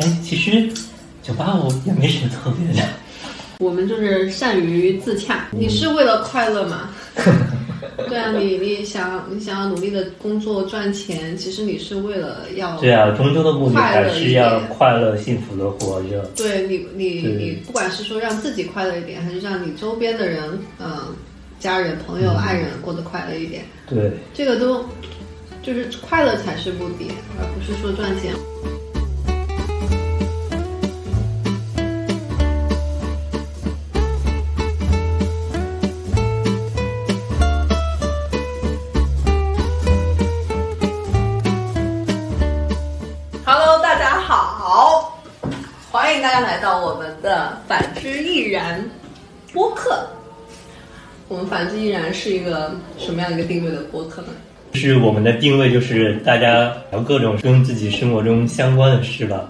哎，其实九八五也没什么特别的。我们就是善于自洽。你是为了快乐吗？对啊，你你想你想要努力的工作赚钱，其实你是为了要对啊，终究的目的还是要快乐、幸福的活着。对你你你不管是说让自己快乐一点，还是让你周边的人，嗯、家人、朋友、嗯爱人过得快乐一点，对，这个都就是快乐才是目的，而不是说赚钱。的反之亦然播客。我们反之亦然是一个什么样一个定位的播客呢？就是我们的定位就是大家聊各种跟自己生活中相关的事吧，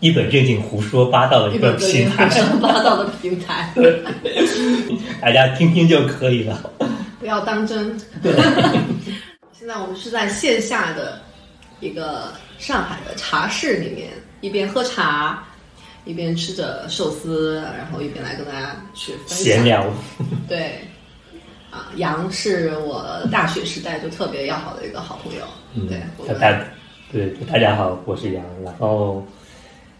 一本正经胡说八道的一个平台胡，说八道的平台，大家听听就可以了。不要当真。现在我们是在线下的一个上海的茶室里面，一边喝茶，一边吃着寿司，然后一边来跟大家去闲。聊，对，啊，杨是我大学时代就特别要好的一个好朋友。嗯对，我们大大对大家好，我是杨，然后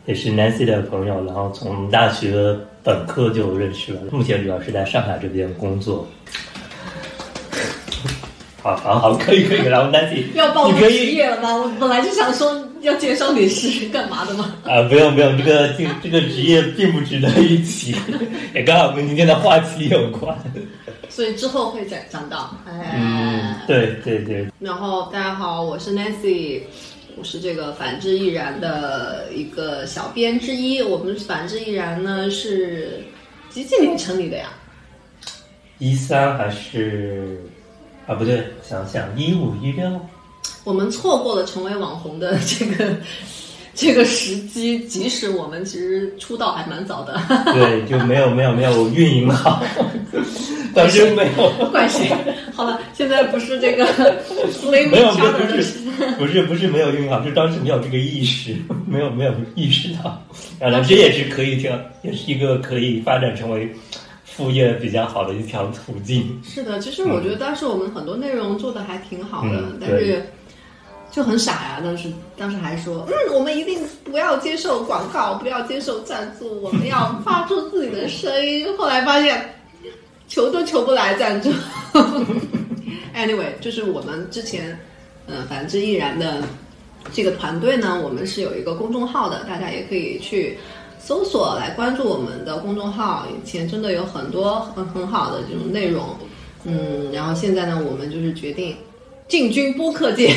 也是 Nancy 的朋友，然后从大学本科就认识了，目前主要是在上海这边工作。好好好，可以可以，然后 Nancy 要报职业了吗？我本来就想说要介绍你是干嘛的吗。啊，不用不用，这个这这个职业并不值得一提，也刚好跟今天的话题有关。所以之后会讲讲到。哎，嗯，对对对，然后大家好，我是 Nancy，我是这个反之亦然的一个小编之一。我们反之亦然呢是几几年成立的呀？一三还是啊不对，想想一五一六，我们错过了成为网红的 这个这个时机，即使我们其实出道还蛮早的。对，就没有没有没有运营好，但是没有。怪谁？好了，现在不是这个 没有，不 each other 的是不是不是没有运营好，就当时没有这个意识，没有没有意识到，然后这也是可以这样，也是一个可以发展成为副业比较好的一条途径。是的，其实我觉得当时我们很多内容做的还挺好的，嗯但是就很傻呀。当时当时还说，嗯，我们一定不要接受广告，不要接受赞助，我们要发出自己的声音。后来发现求都求不来赞助。anyway，就是我们之前，呃，反之亦然的这个团队呢，我们是有一个公众号的，大家也可以去搜索来关注我们的公众号。以前真的有很多很很好的这种内容，嗯，然后现在呢，我们就是决定进军播客界，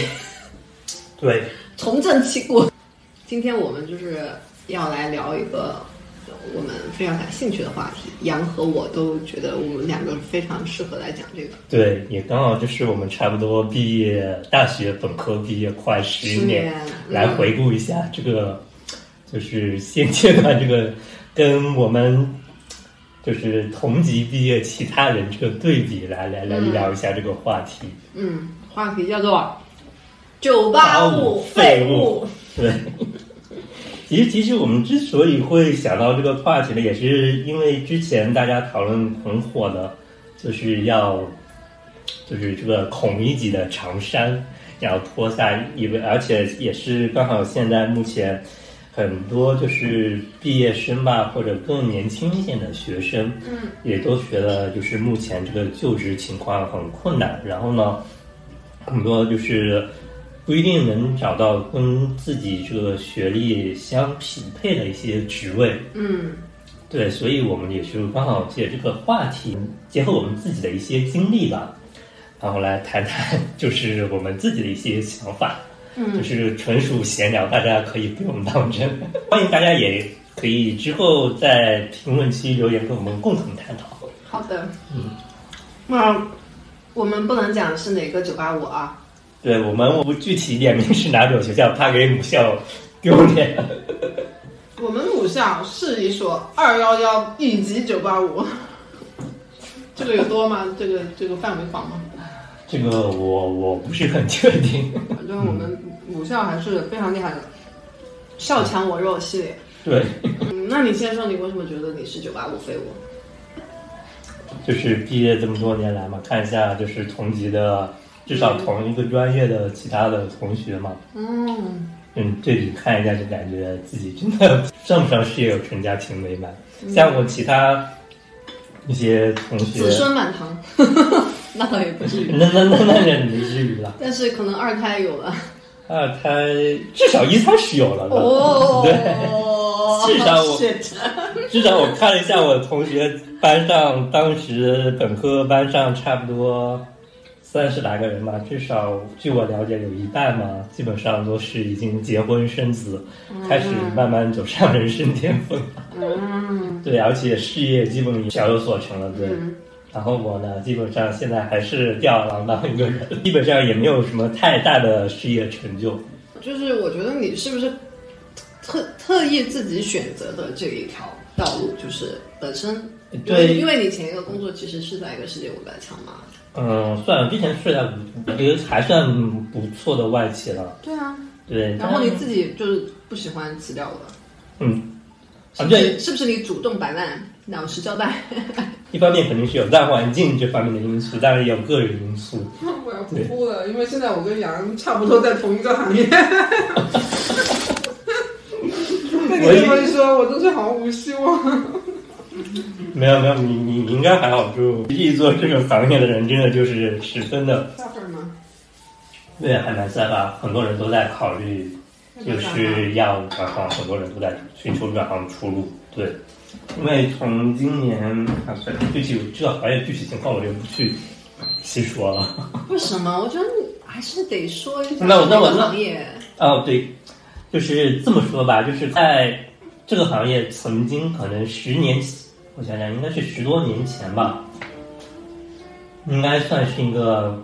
对，重振旗鼓。今天我们就是要来聊一个我们非常感兴趣的话题，杨和我都觉得我们两个非常适合来讲这个。对，也刚好就是我们差不多毕业，大学本科毕业快十十年嗯来回顾一下这个，就是现阶段这个跟我们就是同级毕业其他人这个对比，来来来嗯聊一下这个话题。嗯，话题叫做“九八五废物。对，其实其实我们之所以会想到这个话题呢，也是因为之前大家讨论很火的，就是要就是这个孔乙己的长衫要脱下因为，而且也是刚好现在目前很多就是毕业生吧，或者更年轻一点的学生，嗯，也都觉得就是目前这个就职情况很困难，然后呢，很多就是不一定能找到跟自己这个学历相匹配的一些职位。”。嗯对，所以我们也是刚好借这个话题，结合我们自己的一些经历吧，然后来谈谈就是我们自己的一些想法，就嗯，是纯属闲聊，大家可以不用当真。欢迎大家也可以之后在评论区留言跟我们共同探讨。好的。嗯，那我们不能讲是哪个九八五啊？对我们，我不具体点名是哪种学校，怕给母校丢脸。我们母校是一所二幺幺一级九八五，这个有多吗？这个这个范围广吗？这个我我不是很确定。反正我们母校还是非常厉害的。校强我弱系列。对，嗯，那你先说，你为什么觉得你是九八五废物？就是毕业这么多年来嘛，看一下就是同级的，至少同一个专业的其他的同学嘛，嗯，嗯，对比看一下，就感觉自己真的算不上事业有成、家庭美满。像我其他一些同学，子孙满堂，那倒也不至于，那那那那也不至于了。但是可能二胎有了。二胎至少一胎是有了的，哦，对，至少我 至少我看了一下我同学班上，当时本科班上差不多三十来个人吧，至少据我了解，有一半嘛，基本上都是已经结婚生子，开始慢慢走上人生巅峰。嗯，对，而且事业基本也小有所成了，对。嗯然后我呢，基本上现在还是吊儿郎当一个人，基本上也没有什么太大的事业成就。就是我觉得你是不是特特意自己选择的这一条道路，就是本身对因为你前一个工作其实是在一个世界五百强嘛。嗯，算了，之前是在五，觉得还算不错的外企了。对啊，对，然后你自己就是不喜欢辞掉的，嗯，是不啊对是？不是你主动摆烂，老实交代？一方面肯定是有大环境这方面的因素，当然也有个人因素。我要哭哭了，因为现在我跟杨差不多在同一个行业。被你这么一说，我真是毫无希望。没有没有，你你你应该还好，就实际做这个行业的人，真的就是十分的，下份吗？对，还蛮 sad 吧。很多人都在考虑，就是要转行，很多人都在寻求转行出路。对，因为从今年啊，算了具体这个行业具体情况我就不去细说了。为什么？我觉得你还是得说一下那我那我这个行业。哦，对，就是这么说吧，就是在这个行业曾经可能十年，我想想应该是十多年前吧，应该算是一个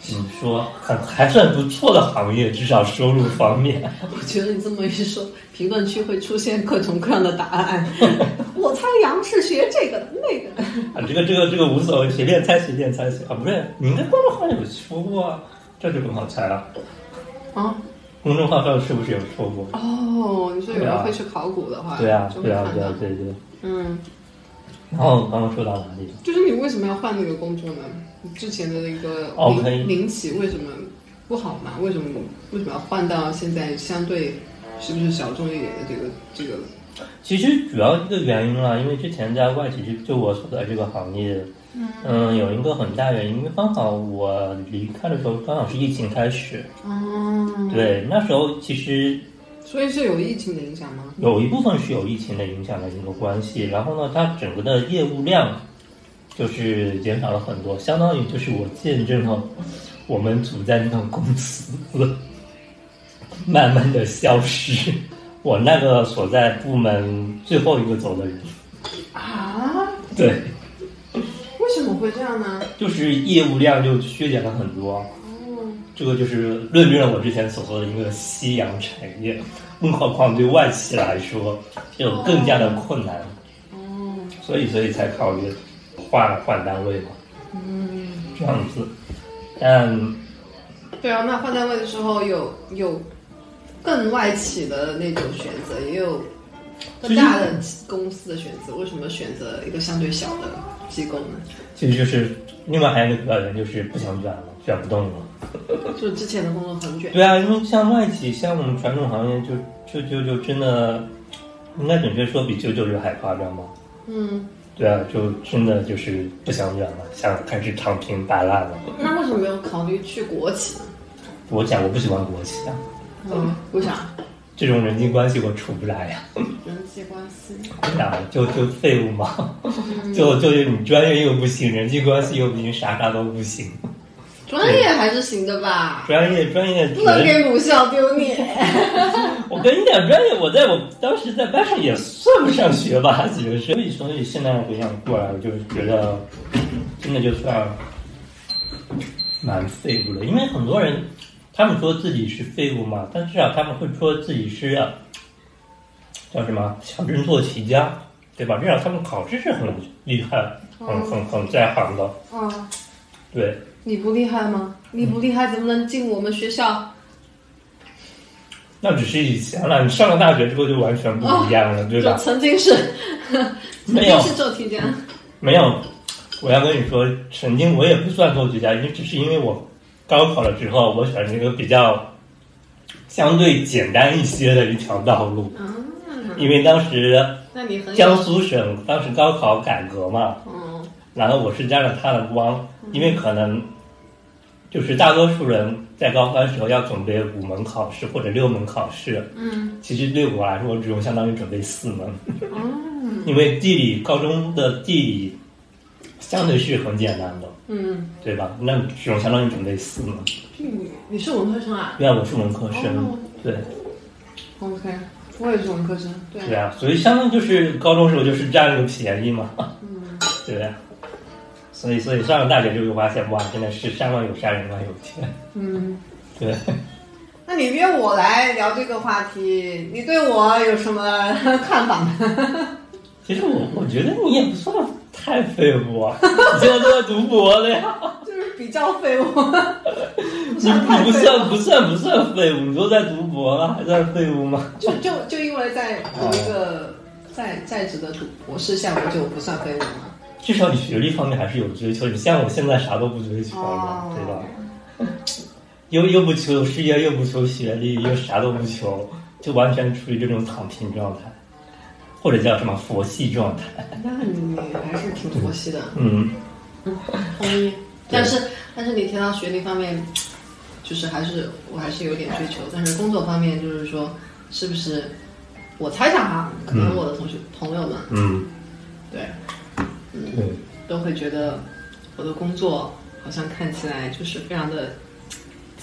怎么说，很还算不错的行业，至少收入方面。我觉得你这么一说，评论区会出现各种各样的答案。我猜杨是学这个的，那个的。啊，这个这个这个无所谓，随便猜随便猜啊，不是，你应该公众号有说过啊，这就很好猜了。啊公众号上是不是有说过？哦，你说有人会去考古的话，对啊，对啊，对啊，对对。嗯，然后刚刚说到哪里了？就是你为什么要换那个工作呢？你之前的那个哦民民企为什么不好嘛？为什么为什么要换到现在相对是不是小众一点的这个这个？其实主要一个原因啦，因为之前在外企就就我所在这个行业，嗯，有一个很大原因，因为刚好我离开的时候刚好是疫情开始，哦，对，那时候其实所以是有疫情的影响吗？有一部分是有疫情的影响的一个关系，然后呢，它整个的业务量就是减少了很多，相当于就是我见证了我们组在那个公司 慢慢的消失，我那个所在部门最后一个走的人，啊？对。为什么会这样呢？就是业务量就削减了很多，哦，这个就是论证了我之前所说的一个夕阳产业，更何况对外企来说就更加的困难，哦，所以所以才考虑换换单位嘛，嗯，这样子。但对啊，那换单位的时候有有更外企的那种选择，也有更大的公司的选择。为什么选择一个相对小的机构呢？其实就是另外还有一个主要原因就是不想卷了，卷不动了。就之前的工作很卷。对啊，因为像外企，像我们传统行业就，就就就真的，应该准确说比九九六还夸张吧。嗯，对啊，就真的就是不想卷了，想开始躺平摆烂了。那为什么没有考虑去国企呢？我讲我不喜欢国企啊，嗯，为啥？这种人际关系我处不来呀、人际关系。对呀、就就废物嘛，就就你专业又不行，人际关系又不行，啥啥都不行。专业还是行的吧，专业专业不能给母校丢脸。我跟你讲，专业我在我当时在班上也算不上学霸，其实是。所以所以现在回想过来，我就觉得真的就算蛮废物的，因为很多人他们说自己是废物嘛，但至少他们会说自己是叫什么小镇做题家，对吧？至少他们考试是很厉害、很很很在行的，啊，对。你不厉害吗？你不厉害怎么能进我们学校？那只是以前了，你上了大学之后就完全不一样了，对就吧？曾经是，曾没有经是做题家，没有，我要跟你说，曾经我也不算做题家，因为只是因为我高考了之后，我选了一个比较相对简单一些的一条道路，嗯，因为当时江苏省当时高考改革嘛，嗯然后我是沾了他的光，因为可能就是大多数人在高三时候要准备五门考试或者六门考试，嗯。其实对我来说，我只用相当于准备四门，嗯因为地理高中的地理相对是很简单的，嗯，对吧？那这种相当于准备死嘛，你你是文科生啊对啊我是文科生，哦对？OK，我也是文科生，对对啊，所以相当于就是高中时候就是占了个便宜嘛，嗯 对啊。所以，所以上了大学就会发现，哇，真的是山外有山，人外有天。嗯。对，那你约我来聊这个话题，你对我有什么 看法吗？其实我我觉得你也不算太废物啊，你现在都在读博了呀，就是比较废物，你你不算不算不算废物，你都在读博了，还算废物吗？就就就因为在读一个在在职的读博士项目就不算废物吗？至少你学历方面还是有追求，你像我现在啥都不追求了，哦对吧？又又不求事业，又不求学历，又啥都不求，就完全处于这种躺平状态，或者叫什么佛系状态。那你还是挺佛系的，嗯，同意。但是但是你提到学历方面，就是还是我还是有点追求，但是工作方面就是说，是不是？我猜想哈，可能我的同学、朋友们，嗯，对，嗯，都会觉得我的工作好像看起来就是非常的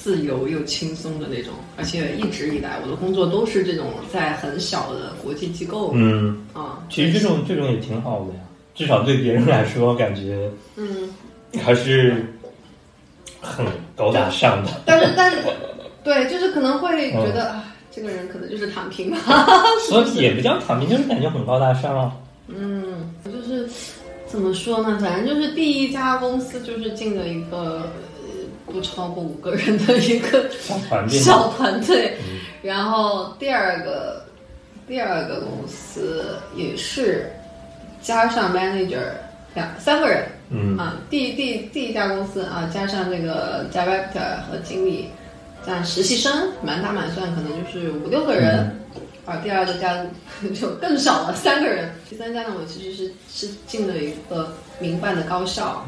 自由又轻松的那种，而且一直以来我的工作都是这种在很小的国际机构嗯，啊，其实这种这种也挺好的呀，至少对别人来说，感觉嗯，还是很高大上的。但是但是对，就是可能会觉得、啊，这个人可能就是躺平吧，所以也不叫躺平，就是感觉很高大上啊。嗯，就是怎么说呢？反正就是第一家公司就是进了一个呃不超过五个人的一个小团队，小团队，嗯然后第二个第二个公司也是加上 manager 两三个人嗯啊，第第第一家公司啊，加上那个 director 和经理，加上实习生，满打满算可能就是五六个人。嗯啊，第二个家 就更少了，三个人。第三家呢，我其实是是进了一个民办的高校，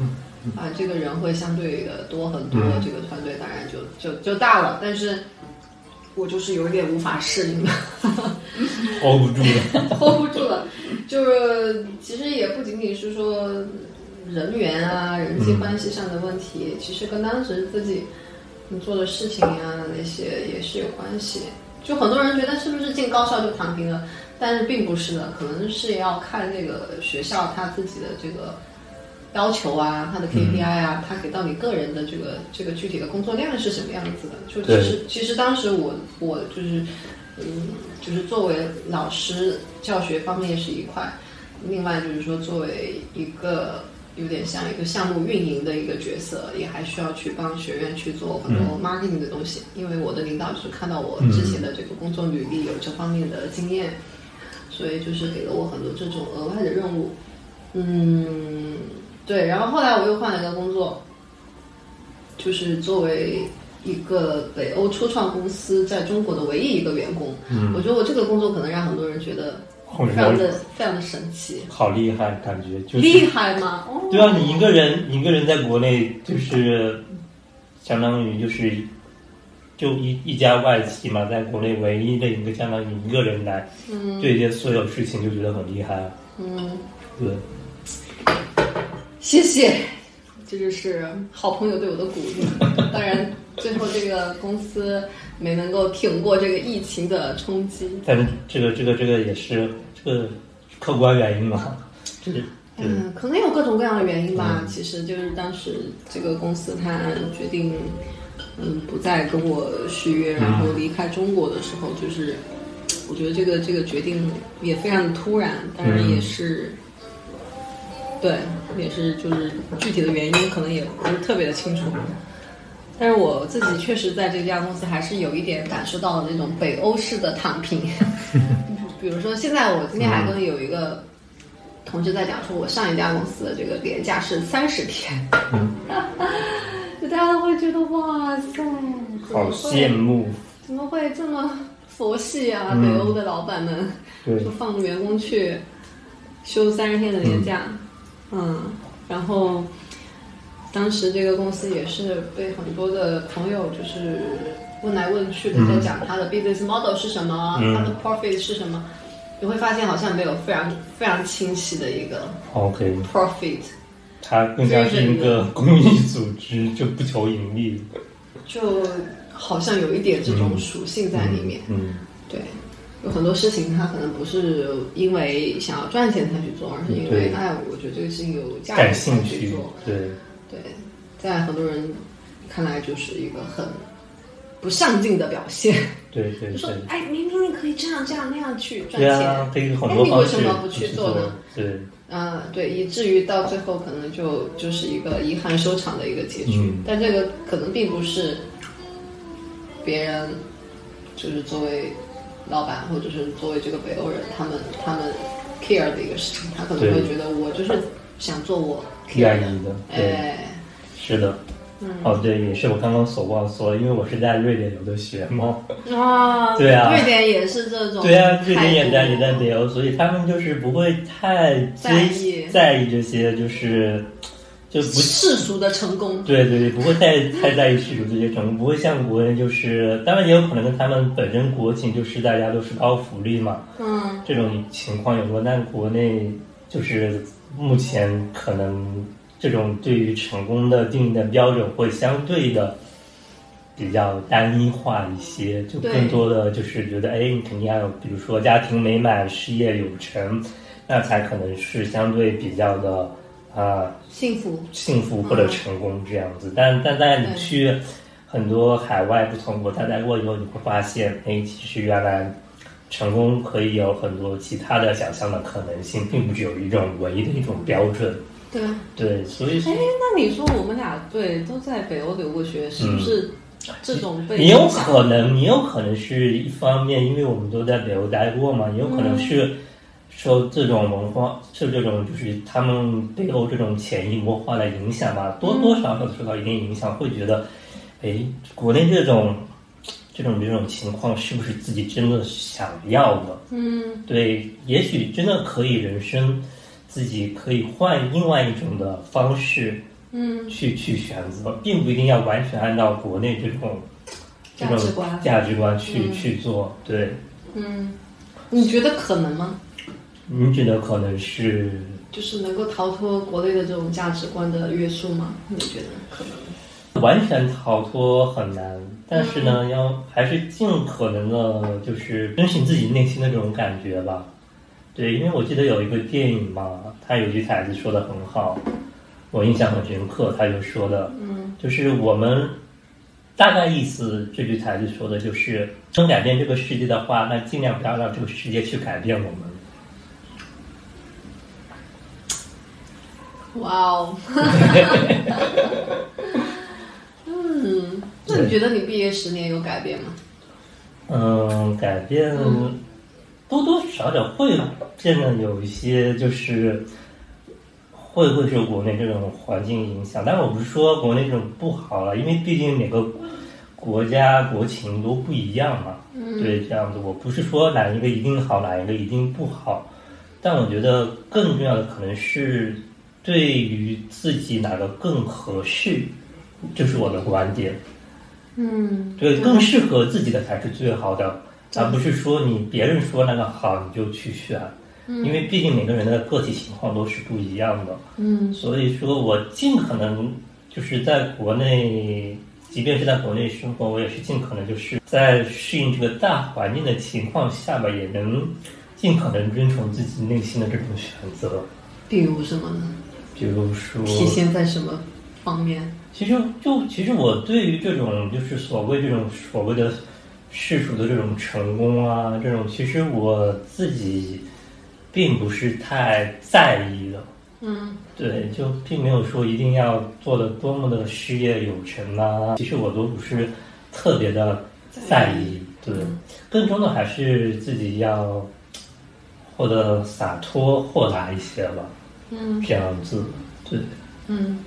啊，这个人会相对的多很多，嗯这个团队当然就就就大了。但是我就是有一点无法适应了。hold 不住了。hold 不住了。就是其实也不仅仅是说人员啊、人际关系上的问题，其实跟当时自己你做的事情呀、那些也是有关系。就很多人觉得是不是进高校就躺平了，但是并不是的，可能是要看那个学校他自己的这个。要求啊，他的 KPI 啊，他给到你个人的这个这个具体的工作量是什么样子的？就其实其实当时我我就是嗯，就是作为老师教学方面是一块，另外就是说作为一个有点像一个项目运营的一个角色，也还需要去帮学院去做很多 marketing 的东西，因为我的领导就是看到我之前的这个工作履历有这方面的经验，所以就是给了我很多这种额外的任务。嗯，对，然后后来我又换了一个工作，就是作为一个北欧初创公司在中国的唯一一个员工，嗯。我觉得我这个工作可能让很多人觉得非常的非常的神奇，好厉害，感觉就是厉害吗？哦，对啊，你一个人一个人在国内就是相当于就是就一一家外企嘛，在国内唯一的一个相当于一个人来嗯。对接所有事情，就觉得很厉害啊。嗯，对，谢谢，这就是好朋友对我的鼓励。当然，最后这个公司没能够挺过这个疫情的冲击。但是这个这个这个也是这个客观原因嘛，这嗯，可能有各种各样的原因吧。其实就是当时这个公司它决定，嗯，不再跟我续约，然后离开中国的时候，就是我觉得这个这个决定也非常的突然，当然也是。对，也是就是具体的原因可能也不是特别的清楚，但是我自己确实在这家公司还是有一点感受到了那种北欧式的躺平。比如说，现在我今天还跟有一个同事在讲，说我上一家公司的这个年假是三十天，就大家都会觉得哇塞，好羡慕。怎么会这么佛系啊？北欧的老板们就放员工去休三十天的年假，嗯，然后。当时这个公司也是被很多的朋友就是问来问去的，在讲他的 business model 是什么，他的 profit 是什么，你会发现好像没有非常非常清晰的一个 OK profit，它更像是一个公益组织，就不求盈利，就好像有一点这种属性在里面。嗯，对，有很多事情他可能不是因为想要赚钱才去做，而是因为哎，我觉得这个事情有价值才去做。对。对，在很多人看来就是一个很不上进的表现。对对，就说哎，明明你可以这样这样那样去赚钱，可以很多你为什么不去做呢？对，啊，对，以至于到最后可能就就是一个遗憾收场的一个结局。但这个可能并不是别人，就是作为老板或者是作为这个北欧人，他们他们 care 的一个事情，他可能会觉得我就是想做我。care 的，对，是的，哦，对，也是我刚刚所忘说，因为我是在瑞典留的学嘛，啊，对啊，瑞典也是这种，对啊，瑞典也在也在北欧，所以他们就是不会太在意在意这些，就是就不世俗的成功，对对对，不会太太在意世俗这些成功，不会像国内就是，当然也有可能跟他们本身国情就是大家都是高福利嘛，嗯，这种情况有过，但国内就是。目前可能这种对于成功的定义的标准会相对的比较单一化一些，就更多的就是觉得，哎，你肯定要有，比如说家庭美满、事业有成，那才可能是相对比较的啊幸福、幸福或者成功这样子。但但在你去很多海外不同国家待过以后，你会发现，哎，其实原来。成功可以有很多其他的想象的可能性，并不只有一种唯一的一种标准。对对，所以哎，那你说我们俩对都在北欧留过学，是不是这种被？也有可能，也有可能是一方面，因为我们都在北欧待过嘛，也有可能是受这种文化，受这种就是他们背后这种潜移默化的影响吧，多多少少受到一定影响，会觉得，哎，国内这种。这种这种情况是不是自己真的想要的？嗯，对，也许真的可以，人生自己可以换另外一种的方式，嗯，去去选择，并不一定要完全按照国内这种这种价值观去去做。对，嗯，你觉得可能吗？你觉得可能是？就是能够逃脱国内的这种价值观的约束吗？你觉得可能？完全逃脱很难，但是呢，要还是尽可能的，就是遵循自己内心的这种感觉吧。对，因为我记得有一个电影嘛，他有句台词说的很好，我印象很深刻。他就说的，嗯，就是我们大概意思，这句台词说的就是，想改变这个世界的话，那尽量不要让这个世界去改变我们。哇哦！嗯，那你觉得你毕业十年有改变吗？嗯，改变多多少少会变得有一些，就是会会受国内这种环境影响。但我不是说国内这种不好了，因为毕竟每个国家国情都不一样嘛。嗯，对，这样子，我不是说哪一个一定好，哪一个一定不好。但我觉得更重要的可能是对于自己哪个更合适。就是我的观点，嗯，对，更适合自己的才是最好的，而不是说你别人说那个好你就去选，因为毕竟每个人的个体情况都是不一样的，嗯，所以说我尽可能就是在国内，即便是在国内生活，我也是尽可能就是在适应这个大环境的情况下吧，也能尽可能遵从自己内心的这种选择。比如什么呢？比如说体现在什么方面？其实，就其实我对于这种就是所谓这种所谓的世俗的这种成功啊，这种其实我自己并不是太在意的。嗯。对，就并没有说一定要做的多么的事业有成啊，其实我都不是特别的在意，对，更多的还是自己要活得洒脱豁达一些吧，嗯。这样子，对，嗯。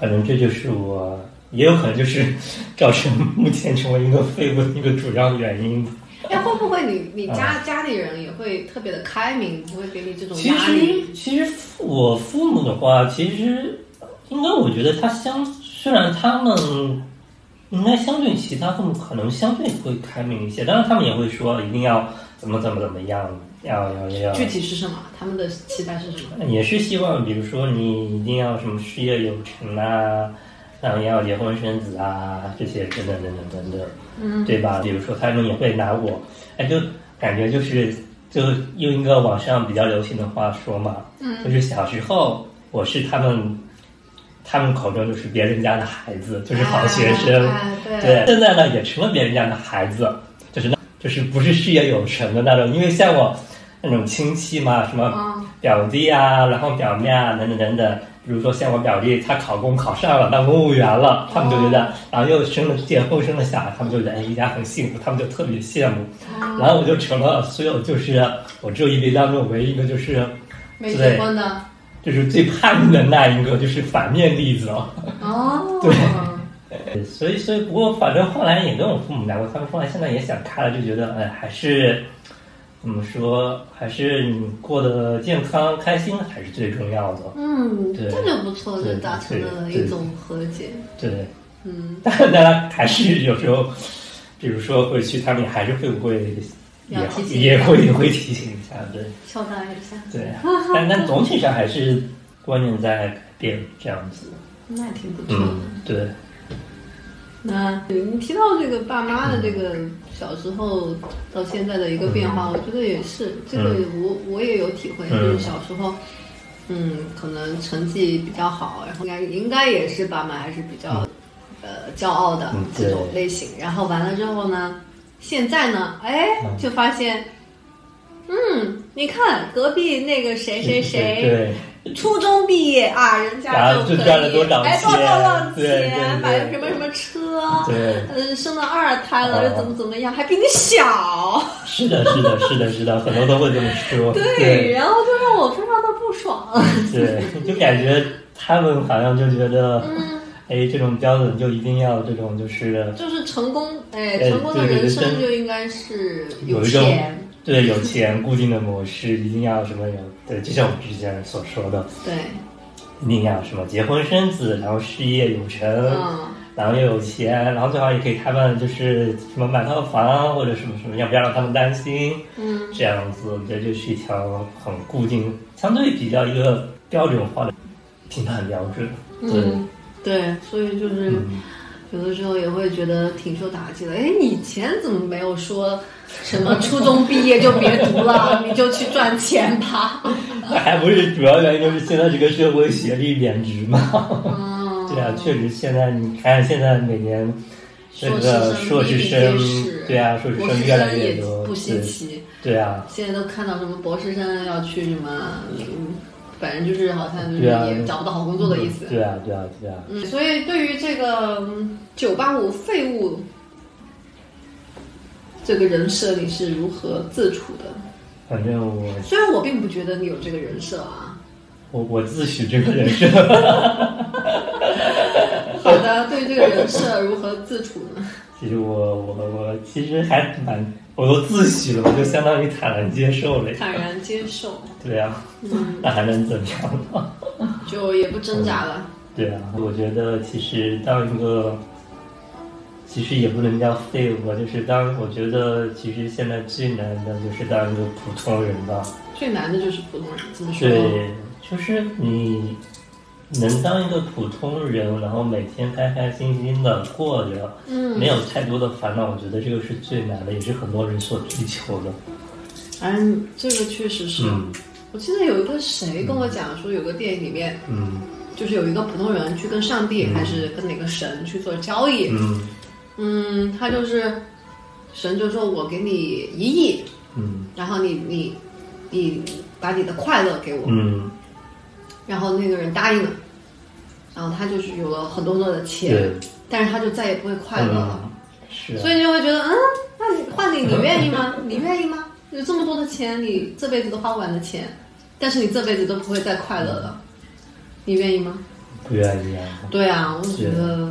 反正这就是我，也有可能就是 造成目前成为一个废物的一个主要原因。哎，会不会你你家、家里人也会特别的开明，不会给你这种其压力？实，其实父我父母的话，其实应该我觉得他相虽然他们应该相对其他父母可能相对会开明一些，当然他们也会说一定要怎么怎么怎么样，要要要。具体是什么？他们的期待是什么？也是希望，比如说你一定要什么事业有成啊，然后要结婚生子啊，这些等等等等等等，嗯。对吧？比如说他们也会拿我，哎，就感觉就是就用一个网上比较流行的话说嘛，嗯。就是小时候我是他们他们口中就是别人家的孩子，就是好学生，哎哎对，现在呢也成了别人家的孩子，就是那，就是不是事业有成的那种，因为像我那种亲戚嘛，什么嗯表弟啊，然后表妹啊，等等等等。比如说像我表弟，他考公考上了，当公务员了，他们就觉得，然后又生了结婚生了小孩，他们就觉得哎一家很幸福，他们就特别羡慕。然后我就成了所有就是我只有一辈当中唯一一个就是没结婚的就是最叛逆的那一个，就是反面例子哦。哦，对所以，所以，不过，反正后来也跟我父母聊过，他们后来现在也想开了，就觉得，哎，还是怎么说，还是你过得健康、开心还是最重要的。嗯，对这就不错，对就达成了一种和解。对，嗯，但大家还是有时候，比如说会去，他们还是会不会也也会也会提醒一下，对 敲打一下，对。但但总体上还是观念在改变，这样子。那也挺不错的。嗯，对，那你提到这个爸妈的这个小时候到现在的一个变化，我觉得也是这个我我也有体会，嗯。就是小时候，嗯，可能成绩比较好，然后应该应该也是爸妈还是比较呃骄傲的嗯这种类型，然后完了之后呢，现在呢，哎，嗯。就发现，嗯，你看隔壁那个谁谁谁，对。初中毕业啊，人家就赚了多少哎多少钱，对买了什么什么车，对。呃，生了二胎了，啊。又怎么怎么样，还比你小，是的，是的，是的，是的，很多都会这么说。对，然后就让我非常的不爽。对，就感觉他们好像就觉得，嗯，哎，这种标准就一定要这种，就是就是成功，哎，哎成功的人生就应该是有一种钱，对有钱固定的模式，一定要什么有，对，就像我们之前所说的，对，一定要什么结婚生子，然后事业有成，嗯，然后又有钱，然后最好也可以他们就是什么买套房或者什么什么，要不要让他们担心？嗯，这样子，我觉得这是一条很固定、相对比较一个标准化的评判标准。对，嗯，对，所以就是。嗯有的时候也会觉得挺受打击的。哎，你以前怎么没有说什么初中毕业就别读了，你就去赚钱吧？还不是主要原因就是现在这个社会学历贬值嘛？嗯，对啊，确实现在你看现在每年这个硕士生，对啊，硕士生越来生也越多，不稀奇。对啊，现在都看到什么博士生要去什么，嗯反正就是好像也找不到好工作的意思。对啊，对啊，对啊，嗯，所以对于这个嗯九八五废物这个人设，你是如何自处的？反正我虽然我并不觉得你有这个人设啊。我我自诩这个人设，好的，对于这个人设如何自处呢？其实我我我其实还蛮，我都自诩了，我就相当于坦然接受了。坦然接受，对啊，嗯，那还能怎么样呢？就也不挣扎了。对啊，我觉得其实当一个，其实也不能叫废物吧，就是当我觉得其实现在最难的就是当一个普通人吧。最难的就是普通人，怎么说？对，就是你能当一个普通人，然后每天开开心心的过着，嗯，没有太多的烦恼，我觉得这个是最难的，也是很多人所追求的。嗯，这个确实是。嗯我记得有一个谁跟我讲说，有个电影里面嗯就是有一个普通人去跟上帝、嗯还是跟哪个神去做交易，嗯嗯，他就是神就说我给你一亿，嗯然后你你你把你的快乐给我，嗯然后那个人答应了，然后他就是有了很多很多的钱，但是他就再也不会快乐了。嗯，是啊，所以你就会觉得，嗯，那你换你，你愿意吗？你愿意吗？有这么多的钱，你这辈子都花不完的钱，但是你这辈子都不会再快乐了，你愿意吗？不愿意啊。对啊，我觉得，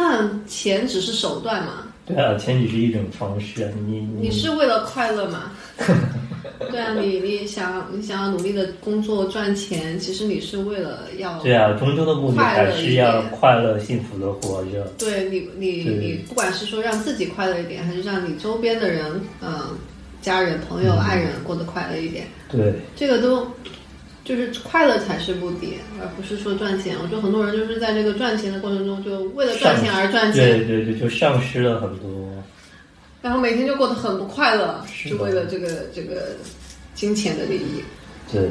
那钱只是手段嘛，对啊，钱只是一种方式啊，你你是为了快乐嘛？对啊，你你想你想要努力的工作赚钱，其实你是为了要对啊，终究的目的还是要点快乐幸福的活着。对你，你你不管是说让自己快乐一点，还是让你周边的人，嗯、家人、朋友、嗯爱人过得快乐一点，对，这个都就是快乐才是目的，而不是说赚钱。我觉得很多人就是在这个赚钱的过程中，就为了赚钱而赚钱，对对对，就丧失了很多。然后每天就过得很不快乐，就为了这个这个金钱的利益，对，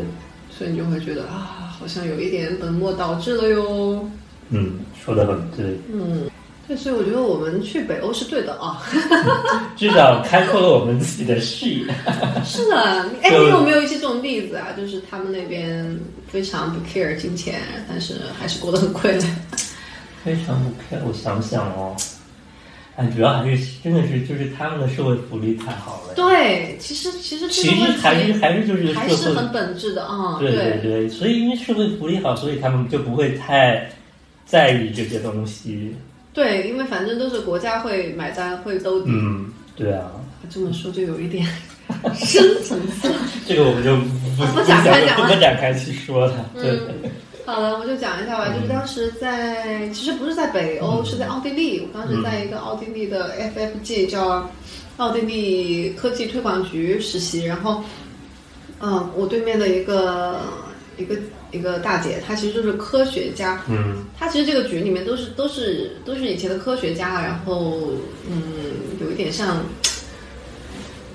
所以你就会觉得啊，好像有一点本末倒置了哟。嗯，说的很对，嗯，对，所以我觉得我们去北欧是对的啊。至少开阔了我们自己的视野。是的，你哎，你有没有一些这种例子啊？就是他们那边非常不 care 金钱，但是还是过得很快乐。非常不 care，我想想哦，哎，主要还是真的是就是他们的社会福利太好了。对，其实其实其实还是还是就是还是很本质的啊。对对对，所以因为社会福利好，所以他们就不会太在意这些东西。对，因为反正都是国家会买单，会兜底。嗯，对啊，这么说就有一点深层次。这个我们就不展开讲了不展开去说了。对，嗯，好了，我就讲一下吧。就是当时在，其实不是在北欧，嗯是在奥地利。我当时在一个奥地利的 FFG 叫奥地利科技推广局实习，然后，嗯，我对面的一个一个一个大姐，她其实就是科学家。嗯她其实这个局里面都是都是都是以前的科学家，然后嗯，有一点像。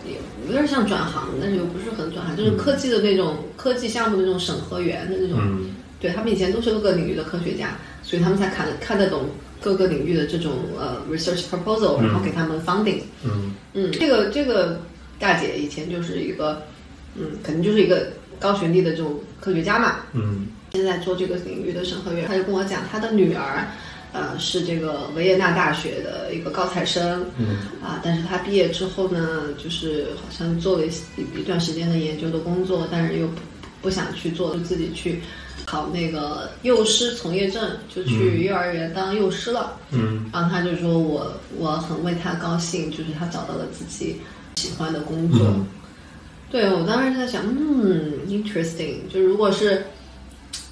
也有点像转行，但是又不是很转行，就是科技的那种、科技项目的那种审核员的那种嗯对他们以前都是各个领域的科学家，所以他们才看看得懂各个领域的这种呃 research proposal，嗯然后给他们 funding。嗯嗯，这个这个大姐以前就是一个，嗯，肯定就是一个高学历的这种科学家嘛。嗯现在做这个领域的审核员，他就跟我讲，他的女儿，呃，是这个维也纳大学的一个高材生。嗯啊，但是他毕业之后呢，就是好像做了一一段时间的研究的工作，但是又不不想去做，就自己去考那个幼师从业证，就去幼儿园当幼师了。嗯然后他就说我我很为他高兴，就是他找到了自己喜欢的工作。嗯对我当时在想，嗯，interesting，就如果是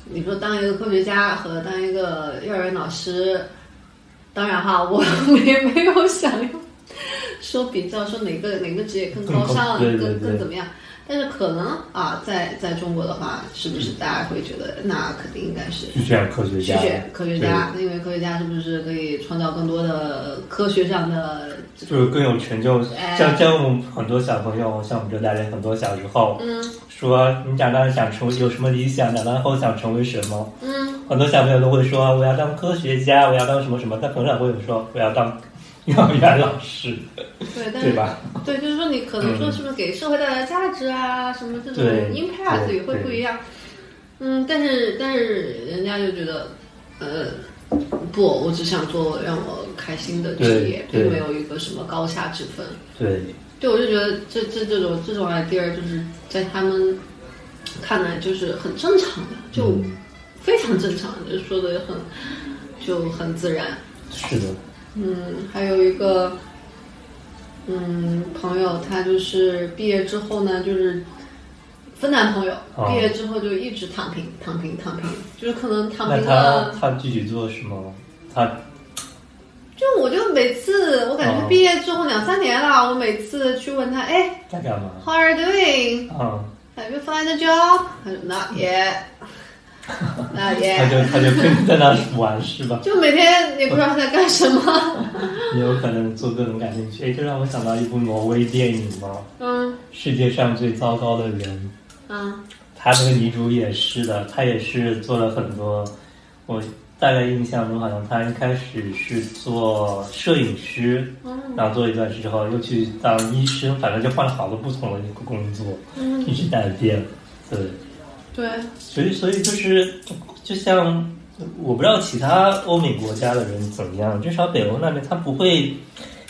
你说当一个科学家和当一个幼儿园老师，当然哈，我 也没有想要说比较说哪个哪个职业更高尚，更更怎么样。但是可能啊，在在中国的话，是不是大家会觉得那肯定应该是去选科学家，去选科学家？因为科学家是不是可以创造更多的科学上的就是更有成就。哎像像我们很多小朋友，像我们这代人，很多小时候嗯说你长大想成为有什么理想，长大后想成为什么？嗯很多小朋友都会说我要当科学家，我要当什么什么，但很少会有说我要当幼儿园老师，对，但是对吧？对，就是说你可能说是不是给社会带来价值啊，什么这种对 impact 也会不一样。嗯，但是但是人家就觉得，呃，不，我只想做让我开心的职业，并没有一个什么高下之分。对，对，我就觉得这这这种这种 idea 就是在他们看来就是很正常的，就嗯非常正常，就说的很就很自然。是的，嗯，还有一个，嗯，朋友，他就是毕业之后呢，就是分男朋友，哦毕业之后就一直躺平，躺平，躺平，就是可能躺平他了。他具体做什么？他就我就每次，我感觉毕业之后两三年了，我每次去问他，哎在干嘛？，How are you doing? 啊、Have you found a job? 他说 Not yet, 他。就他就跟你在那玩是吧？就每天也不知道他在干什么。也有可能做各种感兴趣。哎，这让我想到一部挪威电影嘛，嗯世界上最糟糕的人。嗯他那个女主也是的，她也是做了很多。我大概印象中，好像她一开始是做摄影师，嗯然后做一段时间之后又去当医生，反正就换了好多不同的一个工作，嗯一直在变。对，对，所以，所以就是，就像我不知道其他欧美国家的人怎么样，至少北欧那边他不会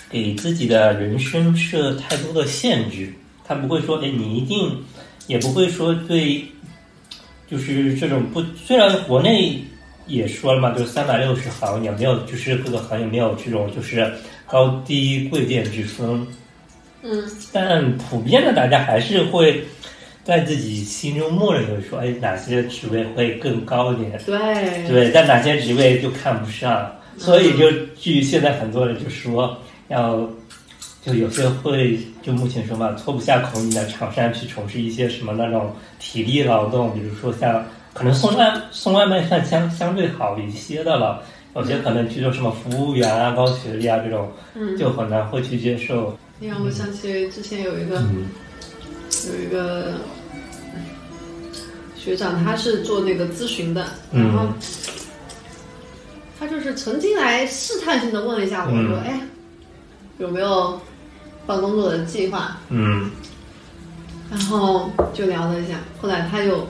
给自己的人生设太多的限制，他不会说，哎，你一定，也不会说对，就是这种不，虽然国内也说了嘛，就是三百六十行也没有，就是各个行业没有这种就是高低贵贱之分，嗯，但普遍的大家还是会在自己心中默认的说，哎，哪些职位会更高一点，对，对，但哪些职位就看不上，所以就据现在很多人就说要，就有些会就目前说嘛，脱不下口，你在厂商去从事一些什么那种体力劳动，比如说像可能送外送外卖算相相对好一些的了。有些可能去做什么服务员啊、高学历啊这种，嗯，就很难会去接受。你让我想起之前有一个、嗯有一个学长，他是做那个咨询的，嗯。然后他就是曾经来试探性的问了一下我嗯。说，哎，有没有换工作的计划？嗯。然后就聊了一下，后来他又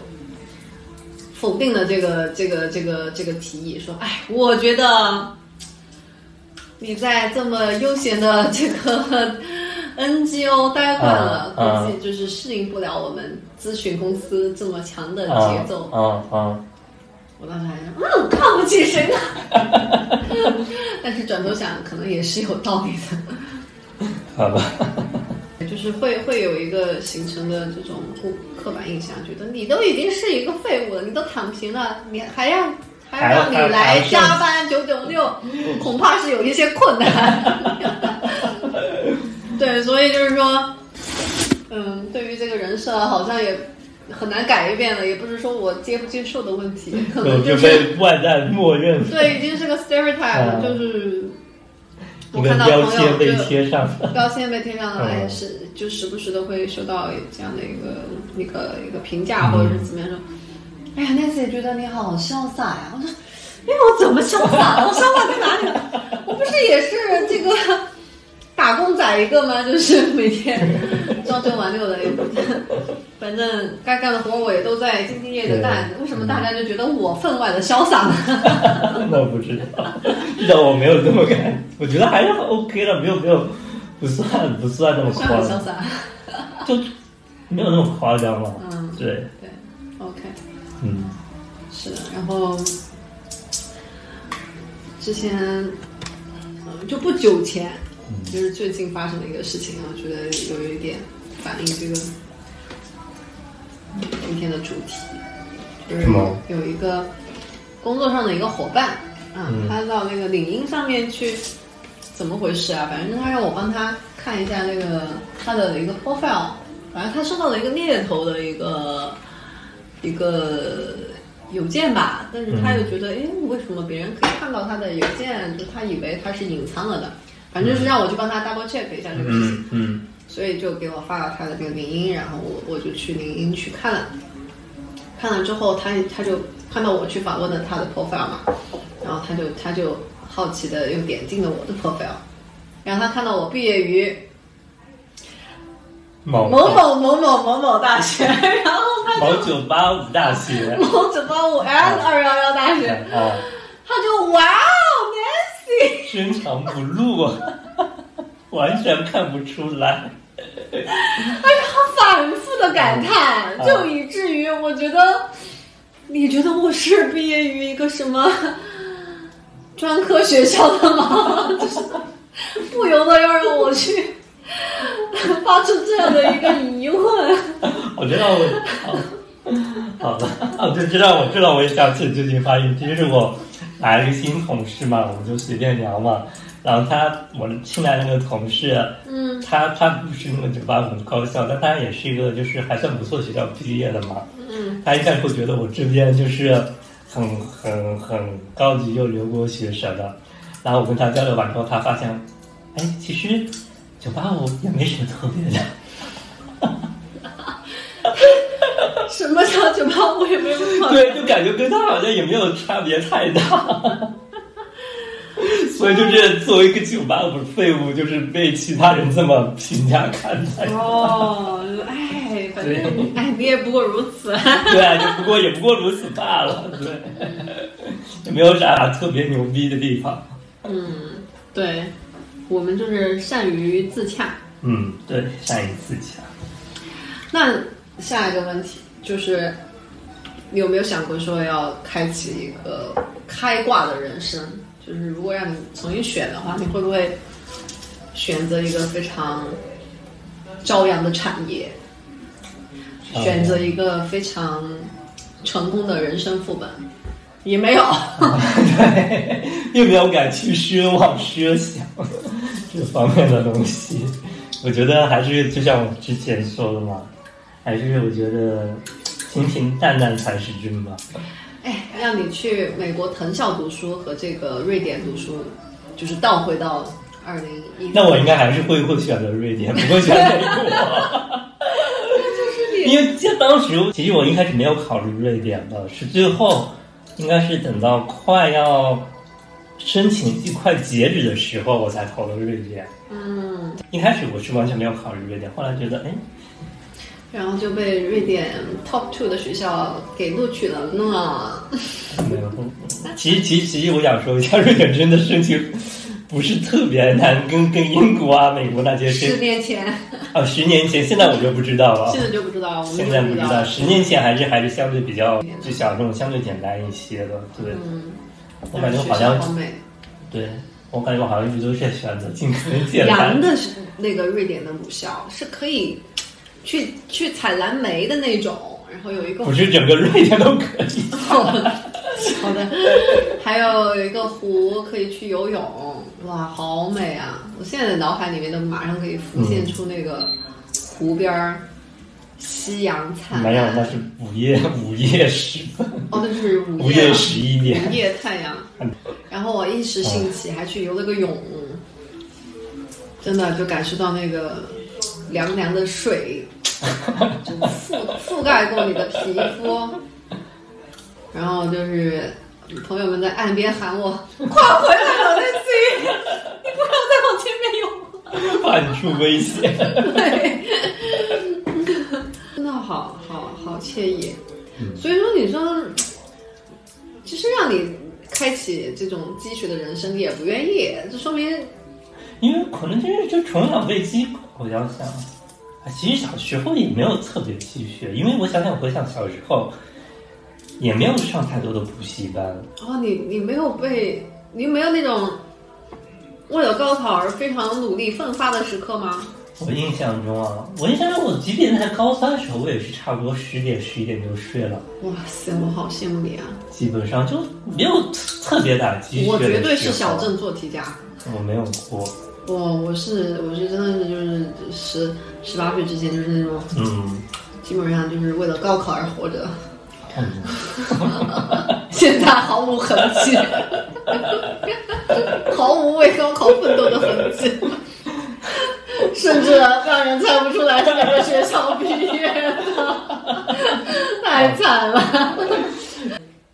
否定了这个这个这个这个提议，说：“哎，我觉得你在这么悠闲的这个 NGO 待惯了，估计就是适应不了我们咨询公司这么强的啊节奏。嗯嗯我当时还想，嗯，看不起谁呢？但是转头想，可能也是有道理的。好吧，就是会会有一个形成的这种固刻板印象，觉得你都已经是一个废物了，你都躺平了，你还让还还让你来加班九九六，恐怕是有一些困难。对，所以就是说，嗯，对于这个人设好像也很难改变了，也不是说我接不接受的问题，可能就就是被外在默认对，已经是个 stereotype，、嗯就是我一个看到标签朋友就被贴上了。标签被贴上了，嗯哎，是就时不时的会收到这样的一个一个一个评价，或者是怎么样说，哎呀，Nancy 觉得你好潇洒呀。我说，哎，我怎么潇洒了？我潇洒在哪里了？我不是也是这个打工仔一个吗？就是每天朝九晚六的，反正该干的活我也都在兢兢业业的干。为什么大家就觉得我分外的潇洒呢？那不知道，至少我没有这么干，我觉得还是 OK 的，没有没有，不算不算那么夸张，潇洒。就没有那么夸张了。嗯，对，对，OK。嗯是的，然后之前，呃，就不久前，就是最近发生的一个事情啊，我觉得有一点反映这个今天的主题，就是有一个工作上的一个伙伴啊，嗯。他到那个领英上面去，怎么回事啊？反正他让我帮他看一下那个他的一个 profile，反正他收到了一个猎头的一个一个邮件吧，但是他又觉得，哎、为什么别人可以看到他的邮件？就他以为他是隐藏了的，反正就是让我去帮他 double check 一下这个事情。嗯嗯。所以就给我发了他的那个领英，然后我我就去领英去看了，看了之后他他就看到我去访问了他的 profile 嘛，然后他就他就好奇的又点进了我的 profile，然后他看到我毕业于某某某某某某某大学，然后他某九八五大学。某九八五 S 二幺幺大学，啊，他就哇深藏不露啊，完全看不出来。哎呀反复的感叹，啊就以至于我觉得，你觉得我是毕业于一个什么专科学校的吗？就是不由得要让我去发出这样的一个疑问。我觉得我，好 好的，啊，就，知道我知道，我也想起最近发现，其实是我来了一个新同事嘛，我们就随便聊嘛。然后他，我新来的那个同事，嗯他他不是那个九八五的高校，但他也是一个就是还算不错的学校毕业的嘛。嗯他一开始会觉得我这边就是很很很高级又留过学什么的，然后我跟他交流完之后，他发现，哎，其实九八五也没什么特别的。叫九八五也没有考对，就感觉跟他好像也没有差别太大。所以就是作为一个九八五废物，就是被其他人这么评价看待。哦，哎，反正，哎，你也不过如此。对啊，就不过也不过如此罢了，对，也没有啥特别牛逼的地方。嗯，对，我们就是善于自洽。嗯，对，善于自洽。那下一个问题就是，你有没有想过说要开启一个开挂的人生？就是如果让你重新选的话，你会不会选择一个非常朝阳的产业，嗯选择一个非常成功的人生副本？也没有，对，并没有敢去奢望、奢想 这方面的东西。我觉得还是就像我之前说的嘛，还是我觉得平平淡淡才是真吧。哎，让你去美国藤校读书和这个瑞典读书，就是倒回到二零一。那我应该还是会会选择瑞典，不会选美国。因为这当时其实我一开始没有考虑瑞典的，是最后应该是等到快要申请季快截止的时候，我才投了瑞典。嗯，一开始我是完全没有考虑瑞典，后来觉得哎，然后就被瑞典 top two 的学校给录取了呢。没有。其实其实其实我想说一下，瑞典真的申请不是特别难，跟跟英国啊、美国那些十年前，啊，十年前，现在我就不知道了现。在就不知道，我们现在不知道，十年前还是还是相对比较就小众、相对简单一些的。对，嗯，我感觉好像好美。对我感觉我好像一直都是选择尽可能简单。洋的那个瑞典的母校是可以去去采蓝莓的那种，然后有一个不是整个瑞典都可以。好的，好的，还有有一个湖可以去游泳，哇，好美啊！我现在的脑海里面都马上可以浮现出那个湖边儿，夕阳灿烂。没有，那是午夜午夜时分，哦，那就是午午夜午夜十一点。午夜太阳。然后我一时兴起，还去游了个泳，真的就感受到那个凉凉的水，就覆覆盖过你的皮肤。然后就是朋友们在岸边喊我：“快回来了，那 C，你不要再往前面游了。”怕你出危险。对，真的好好好惬意。所以说，你说，其实让你开启这种积雪的人生，你也不愿意，这说明因为可能就是就从小被鸡狗要想，啊，其实小时候也没有特别积学，因为我想想回想小时候，也没有上太多的补习班，哦，你你没有被，你没有那种为了高考而非常努力奋发的时刻吗？我印象中啊，我印象中我即便在高三的时候，我也是差不多十点十一点就睡了，哇塞，我好羡慕你啊！基本上就没有特别打积雪我。绝对是小镇做题家。我没有过，我我是我是真的是就是十十八岁之前就是那种嗯，基本上就是为了高考而活着，嗯 现在毫无痕迹，毫无为高考奋斗的痕迹，甚至让人猜不出来是哪个学校毕业的，太惨了。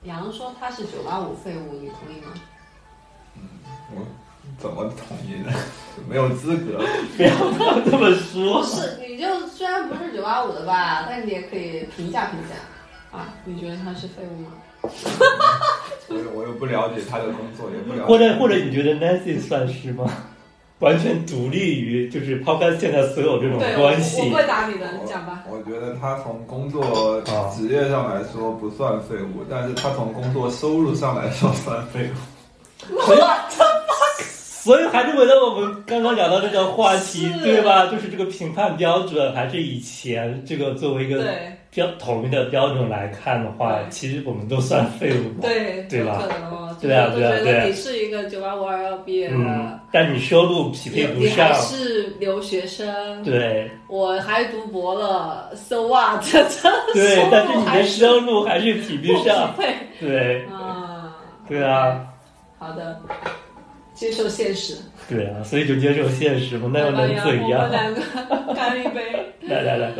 杨说他是九八五废物，你同意吗？我怎么统一呢？没有资格。不要这么说不。是，你就虽然不是九八五的吧，但你也可以评价评价啊。你觉得他是废物吗？我又我又不了解他的工作，也不了解。或者或者你觉得 Nancy 算是吗？完全独立于就是抛开现在所有这种关系，我不会打你的，你讲吧。我觉得他从工作啊职业上来说不算废物，但是他从工作收入上来说算废物。所以所以还是回到我们刚刚聊到这个话题，对吧？就是这个评判标准，还是以前这个作为一个对。标统一的标准来看的话，其实我们都算废物嘛。对，对吧？有可能哦。对啊就是对啊对啊。你是一个九八五二幺毕业的嗯，，但你收入匹配不上。你是留学生，对。我还读博了，so what？对，但是你的收收入还是匹配不上，对。啊。对啊，好的，接受现实。对啊，所以就接受现实嘛，那又能怎样我们？两个干一杯。来来来，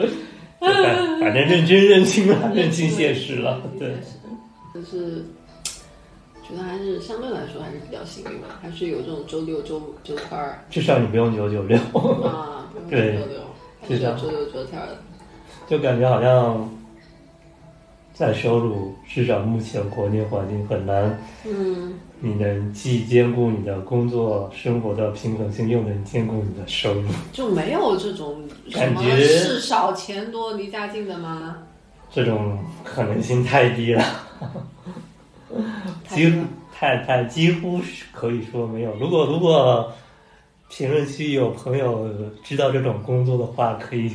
反反正认真 认清了，认清现实了，对。就是觉得还是相对来说还是比较幸运吧，还是有这种周六周周天儿至少你不用九九六。啊，不用对周六，还是有是的周六周天儿的。就感觉好像在收入，至少目前国内环境很难，嗯，你能既兼顾你的工作生活的平衡性，又能兼顾你的收入，就没有这种什么感觉事少钱多离家近的吗？这种可能性太低了，几乎太太几乎是可以说没有。如果如果评论区有朋友知道这种工作的话，可以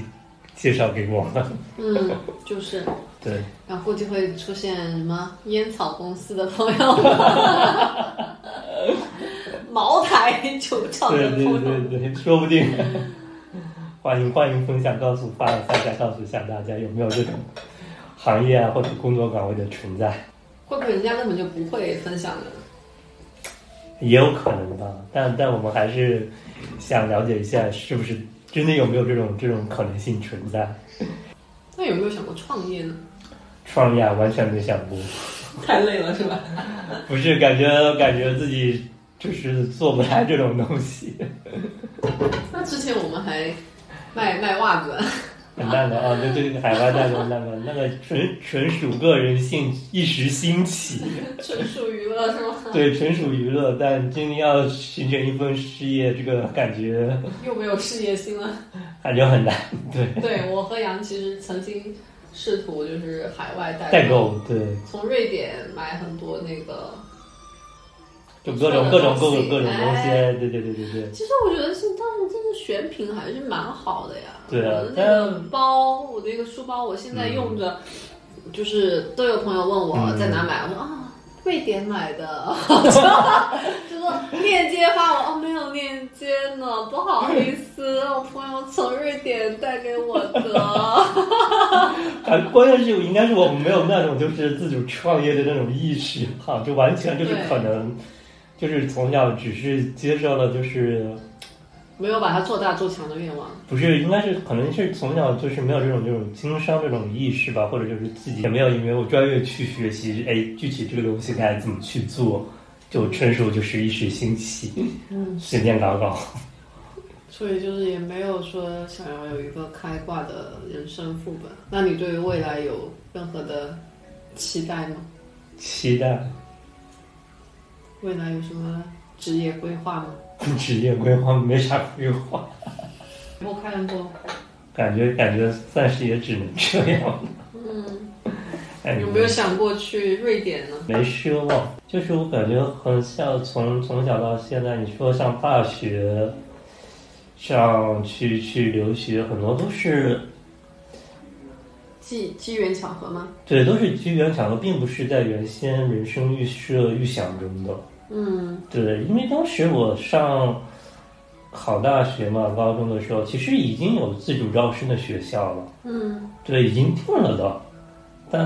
介绍给我们。嗯，就是，对，然后估计会出现什么烟草公司的朋友，茅台酒厂对对的朋友，对对，说不定。欢迎欢迎分享，告诉发扬下下，告诉一下大家有没有这种行业啊或者工作岗位的存在，会不会人家根本就不会分享呢？也有可能吧。但但我们还是想了解一下，是不是真的有没有这种这种可能性存在？那有没有想过创业呢？创业啊完全没想过，太累了是吧？不是感觉感觉自己就是做不来这种东西，那之前我们还卖卖袜子，很烂的啊！就这个海外代购那个 那个纯纯属个人兴一时兴起。纯属娱乐是吗？对，纯属娱乐，但真的要形成一份事业，这个感觉又没有事业心了。感觉很难。对，对我和杨其实曾经试图就是海外代代购，对，从瑞典买很多那个。就各种各种各种各种东西，哎对对对对对。其实我觉得是当时真的选品还是蛮好的呀。对啊我的那个包，我的一个书包，我现在用着，就是都有朋友问我嗯在哪买，我说啊，瑞典买的，就说链接发我，哦，没有链接呢，不好意思，我朋友从瑞典带给我的。啊，关键是应该是我们没有那种就是自主创业的那种意识，哈，就完全就是可能就是从小只是接受了就是没有把它做大做强的愿望。不是，应该是可能是从小就是没有这种这种经商这种意识吧，或者就是自己也没有因为我专业去学习，哎，具体这个东西该怎么去做，就纯属就是一时兴起，嗯，随便搞搞。所以就是也没有说想要有一个开挂的人生副本。那你对于未来有任何的期待吗？期待未来有什么职业规划吗？职业规划没啥规划，我看过，感觉感觉暂时也只能这样。嗯，哎，有没有想过去瑞典呢？没奢望，就是我感觉很像从从小到现在，你说上大学，上去去留学，很多都是机机缘巧合吗？对，都是机缘巧合，并不是在原先人生预设预想中的。嗯对，因为当时我上考大学嘛，高中的时候，其实已经有自主招生的学校了，嗯对，已经定了的。但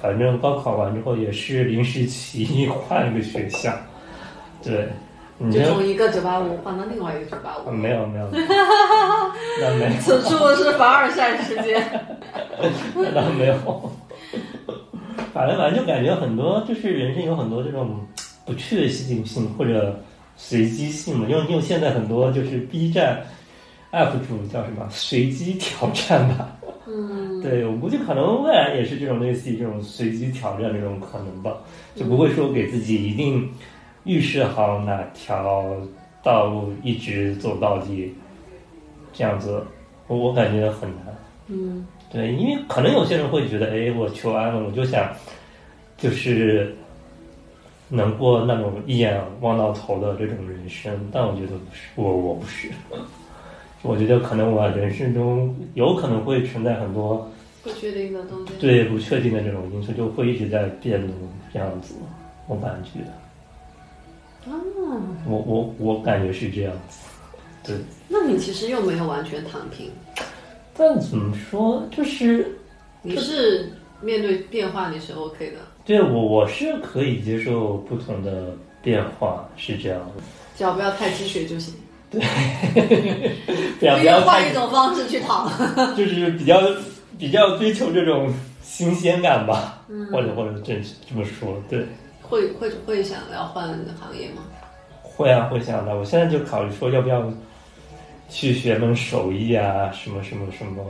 反正高考完之后也是临时起意换一个学校，对，就从一个九八五换到另外一个九八五。没有没有，那没有。此处是凡尔赛时间。那倒没有，反正反正就感觉很多，就是人生有很多这种不确定性或者随机性嘛。因为因为现在很多就是 B 站 UP 主叫什么随机挑战吧，嗯，对我估计可能未来也是这种类似于这种随机挑战这种可能吧，就不会说给自己一定预示好哪条道路一直走到底，这样子，我我感觉很难。嗯对，因为可能有些人会觉得，哎，我求安了，我就想，就是能过那种一眼望到头的这种人生，但我觉得不是，我我不是，我觉得可能我人生中有可能会存在很多不确定的东西。对不确定的这种因素，就会一直在变动这样子，我感觉，啊，我我我感觉是这样子，对，那你其实又没有完全躺平，但怎么说，就是你是面对变化你是 OK 的，对我我是可以接受不同的变化，是这样的。只要不要太积雪就行。对不要不要换一，种方式去躺。就是比较比较追求这种新鲜感吧，嗯或者或者这这么说，对，会会会想要换行业吗？会啊会想的。我现在就考虑说要不要去学门手艺啊，什么什么什么，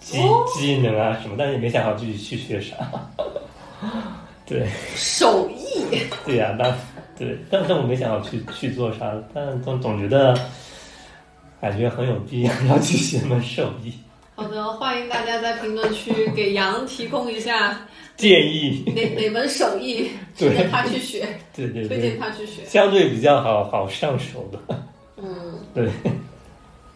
技技能啊什么，但是也没想好具体去学啥。对手艺，对呀、那对，但但我没想好去去做啥，但总总觉得感觉很有必要要去学门手艺。好的，欢迎大家在评论区给杨提供一下建议，哪哪门手艺 对值得他去学，对对推荐，他去学。相对比较好好上手的。嗯，对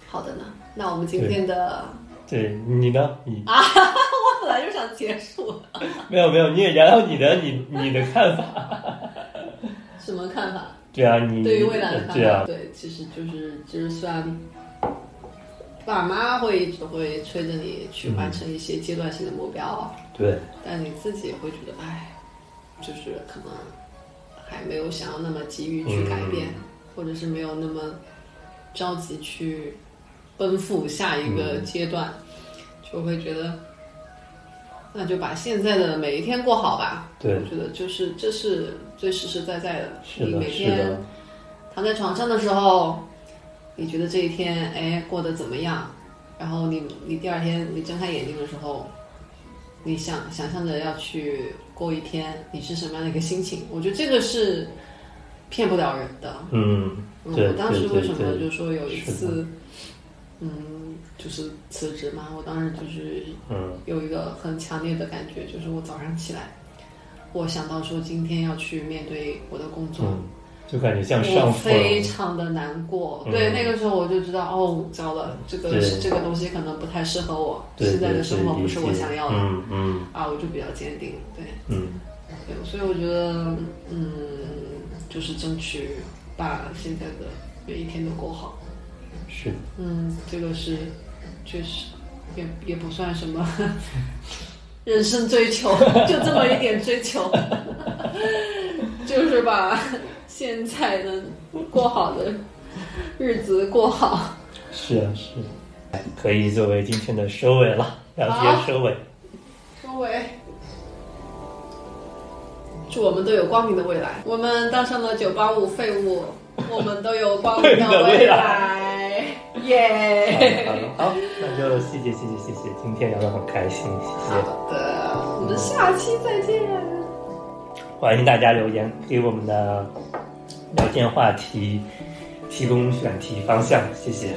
好的呢。那我们今天的，对，你呢？你 啊我本来就想结束了，没有没有，你也聊聊你的你你的看法。什么看法？对啊，你对于未来的看法，对，其实就是就是虽然爸妈会一直会催着你去完成一些阶段性的目标，对但你自己也会觉得，哎，就是可能还没有想要那么急于去改变，或者是没有那么着急去奔赴下一个阶段，就会觉得。那就把现在的每一天过好吧。对我觉得就是这是最实实在在的。是的你每天躺在床上的时候，你觉得这一天哎过得怎么样？然后你你第二天你睁开眼睛的时候，你想想象着要去过一天，你是什么样的一个心情？我觉得这个是骗不了人的。嗯，我当时为什么对就说有一次，嗯，就是辞职嘛，我当时就是嗯有一个很强烈的感觉，就是我早上起来，我想到说今天要去面对我的工作。嗯，就感觉像我上负非。常的难过，嗯。对那个时候我就知道，哦，糟了，这个是这个东西可能不太适合我，对现在的生活不是我想要的，嗯嗯。啊，我就比较坚定，对，嗯，对，所以我觉得，嗯，就是争取把现在的每一天都过好，是，嗯，这个是确实也也不算什么 人生追求，就这么一点追求，就是把现在能过好的日子过好。是啊是啊，可以作为今天的收尾了，聊好天收尾。收尾。祝我们都有光明的未来。我们当上了九八五废物，我们都有光明的 未来。耶！好了好了，好，那就谢谢谢谢谢谢，今天聊得很开心，谢谢。好的，我们下期再见。欢迎大家留言给我们的聊天话题提供选题方向，谢谢。